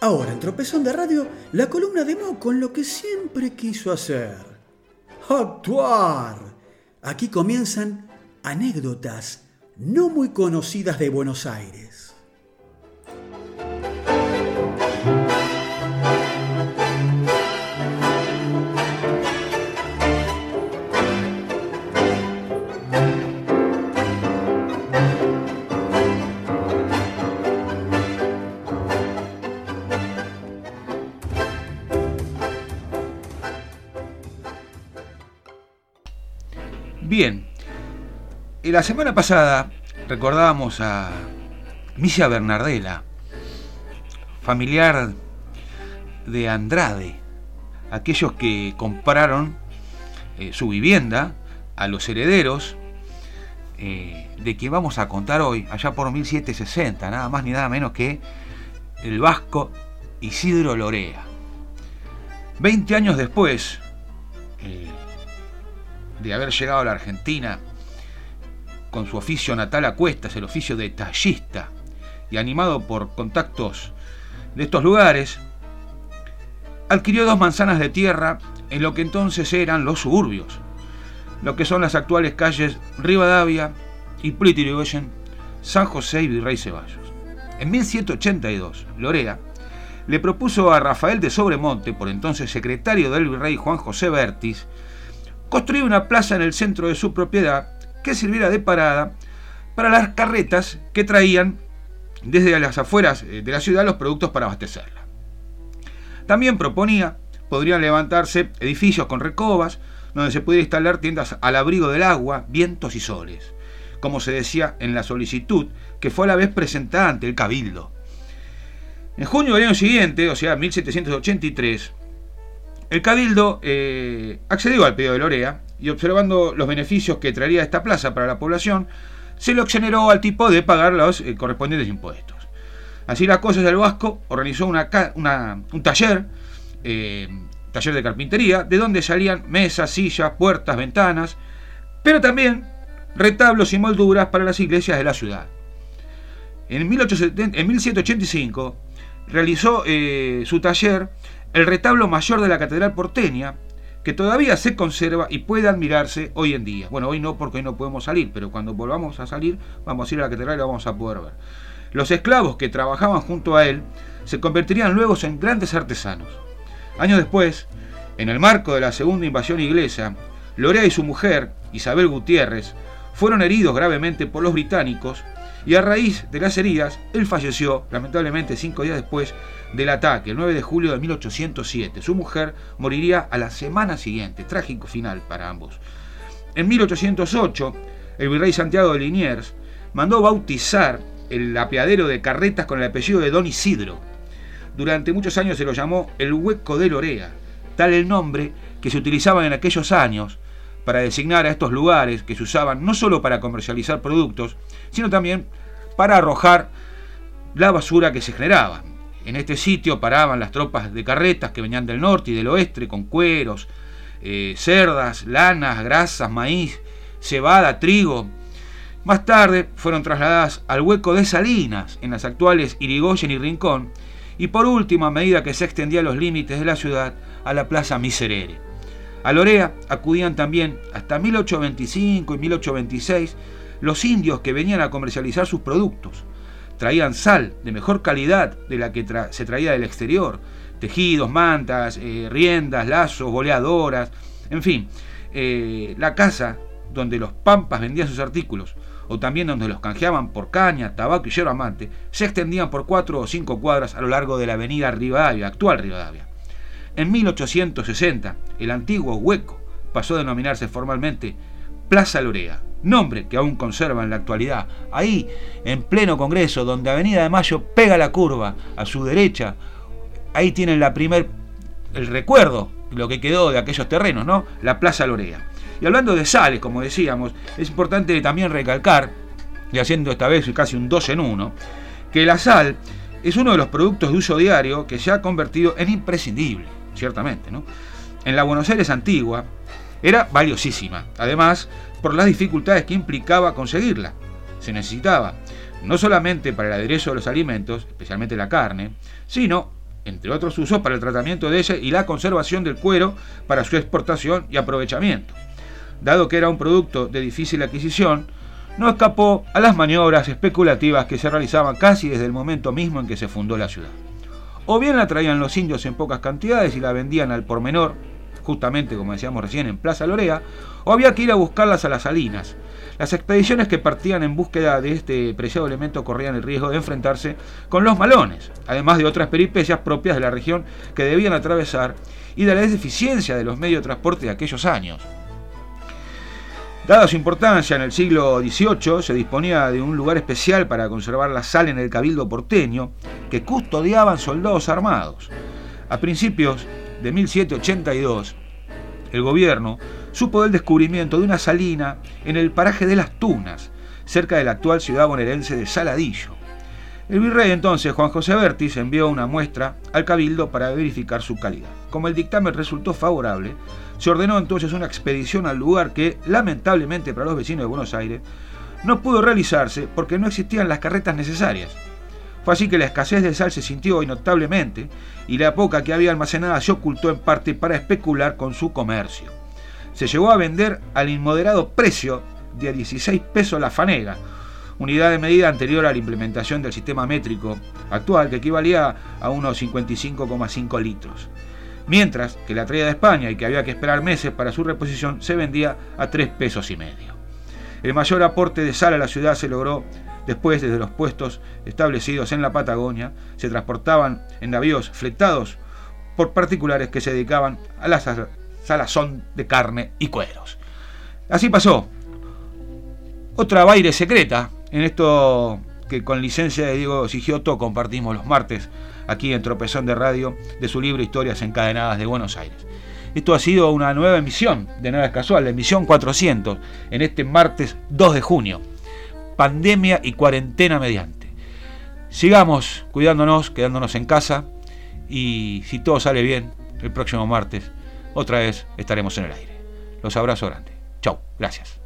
Ahora en Tropezón de Radio, la columna de Mo con lo que siempre quiso hacer. Actuar. Aquí comienzan anécdotas no muy conocidas de Buenos Aires. Bien, la semana pasada recordábamos a Misia Bernardela, familiar de Andrade, aquellos que compraron eh, su vivienda a los herederos eh, de que vamos a contar hoy, allá por 1760, nada más ni nada menos que el vasco Isidro Lorea. Veinte años después, eh, de haber llegado a la Argentina con su oficio natal a cuestas, el oficio de tallista, y animado por contactos de estos lugares, adquirió dos manzanas de tierra en lo que entonces eran los suburbios, lo que son las actuales calles Rivadavia y Pretty San José y Virrey Ceballos. En 1182, Lorea le propuso a Rafael de Sobremonte, por entonces secretario del virrey Juan José Bertis, construyó una plaza en el centro de su propiedad que sirviera de parada para las carretas que traían desde las afueras eh, de la ciudad los productos para abastecerla. También proponía, podrían levantarse edificios con recobas, donde se pudiera instalar tiendas al abrigo del agua, vientos y soles, como se decía en la solicitud que fue a la vez presentada ante el Cabildo. En junio del año siguiente, o sea, 1783, el Cabildo eh, accedió al pedido de Lorea y observando los beneficios que traería esta plaza para la población, se lo exoneró al tipo de pagar los eh, correspondientes impuestos. Así las cosas, el Vasco organizó un taller, eh, taller de carpintería, de donde salían mesas, sillas, puertas, ventanas, pero también retablos y molduras para las iglesias de la ciudad. En, en 1785 realizó su taller el retablo mayor de la Catedral porteña, que todavía se conserva y puede admirarse hoy en día. Bueno, hoy no porque hoy no podemos salir, pero cuando volvamos a salir vamos a ir a la catedral y lo vamos a poder ver. Los esclavos que trabajaban junto a él se convertirían luego en grandes artesanos. Años después, en el marco de la segunda invasión inglesa, Lorea y su mujer, Isabel Gutiérrez, fueron heridos gravemente por los británicos y a raíz de las heridas, él falleció, lamentablemente cinco días después del ataque, el 9 de julio de 1807. Su mujer moriría a la semana siguiente, trágico final para ambos. En 1808, el virrey Santiago de Liniers mandó bautizar el apeadero de carretas con el apellido de Don Isidro. Durante muchos años se lo llamó el Hueco de Lorea, tal el nombre que se utilizaba en aquellos años para designar a estos lugares que se usaban no solo para comercializar productos, sino también para arrojar la basura que se generaba. En este sitio paraban las tropas de carretas que venían del norte y del oeste con cueros, eh, cerdas, lanas, grasas, maíz, cebada, trigo. Más tarde fueron trasladadas al hueco de Salinas, en las actuales Irigoyen y Rincón, y por último, a medida que se extendían los límites de la ciudad, a la Plaza Miserere. A Lorea acudían también hasta 1825 y 1826 los indios que venían a comercializar sus productos. Traían sal de mejor calidad de la que se traía del exterior, tejidos, mantas, eh, riendas, lazos, boleadoras, en fin, eh, la casa donde los pampas vendían sus artículos, o también donde los canjeaban por caña, tabaco y yerba mate, se extendían por cuatro o cinco cuadras a lo largo de la avenida Rivadavia, actual Rivadavia. En 1860, el antiguo hueco pasó a denominarse formalmente Plaza Lorea, nombre que aún conserva en la actualidad. Ahí, en pleno Congreso, donde Avenida de Mayo pega la curva a su derecha, ahí tienen la primer, el recuerdo, lo que quedó de aquellos terrenos, ¿no? La Plaza Lorea. Y hablando de sales, como decíamos, es importante también recalcar, y haciendo esta vez casi un dos en uno, que la sal es uno de los productos de uso diario que se ha convertido en imprescindible ciertamente, ¿no? En la Buenos Aires antigua era valiosísima, además por las dificultades que implicaba conseguirla. Se necesitaba no solamente para el aderezo de los alimentos, especialmente la carne, sino entre otros usos, para el tratamiento de ella y la conservación del cuero para su exportación y aprovechamiento. Dado que era un producto de difícil adquisición, no escapó a las maniobras especulativas que se realizaban casi desde el momento mismo en que se fundó la ciudad. O bien la traían los indios en pocas cantidades y la vendían al por menor, justamente como decíamos recién en Plaza Lorea, o había que ir a buscarlas a las salinas. Las expediciones que partían en búsqueda de este preciado elemento corrían el riesgo de enfrentarse con los malones, además de otras peripecias propias de la región que debían atravesar y de la deficiencia de los medios de transporte de aquellos años. Dada su importancia en el siglo XVIII, se disponía de un lugar especial para conservar la sal en el cabildo porteño, que custodiaban soldados armados. A principios de 1782, el gobierno supo del descubrimiento de una salina en el paraje de Las Tunas, cerca de la actual ciudad bonaerense de Saladillo. El virrey entonces, Juan José Bertis, envió una muestra al cabildo para verificar su calidad. Como el dictamen resultó favorable, se ordenó entonces una expedición al lugar que, lamentablemente para los vecinos de Buenos Aires, no pudo realizarse porque no existían las carretas necesarias. Así que la escasez de sal se sintió notablemente y la poca que había almacenada se ocultó en parte para especular con su comercio. Se llegó a vender al inmoderado precio de 16 pesos la fanega, unidad de medida anterior a la implementación del sistema métrico actual que equivalía a unos 55,5 litros mientras que la traída de España y que había que esperar meses para su reposición se vendía a 3 pesos y medio. El mayor aporte de sal a la ciudad se logró después desde los puestos establecidos en la Patagonia, se transportaban en navíos fletados por particulares que se dedicaban a la salazón de carne y cueros. Así pasó. Otra baile secreta en esto que con licencia de Diego Sigioto compartimos los martes aquí en Tropezón de Radio de su libro Historias encadenadas de Buenos Aires. Esto ha sido una nueva emisión de Nada es Casual, la emisión 400, en este martes 2 de junio. Pandemia y cuarentena mediante. Sigamos cuidándonos, quedándonos en casa y si todo sale bien, el próximo martes otra vez estaremos en el aire. Los abrazo grande. Chau, gracias.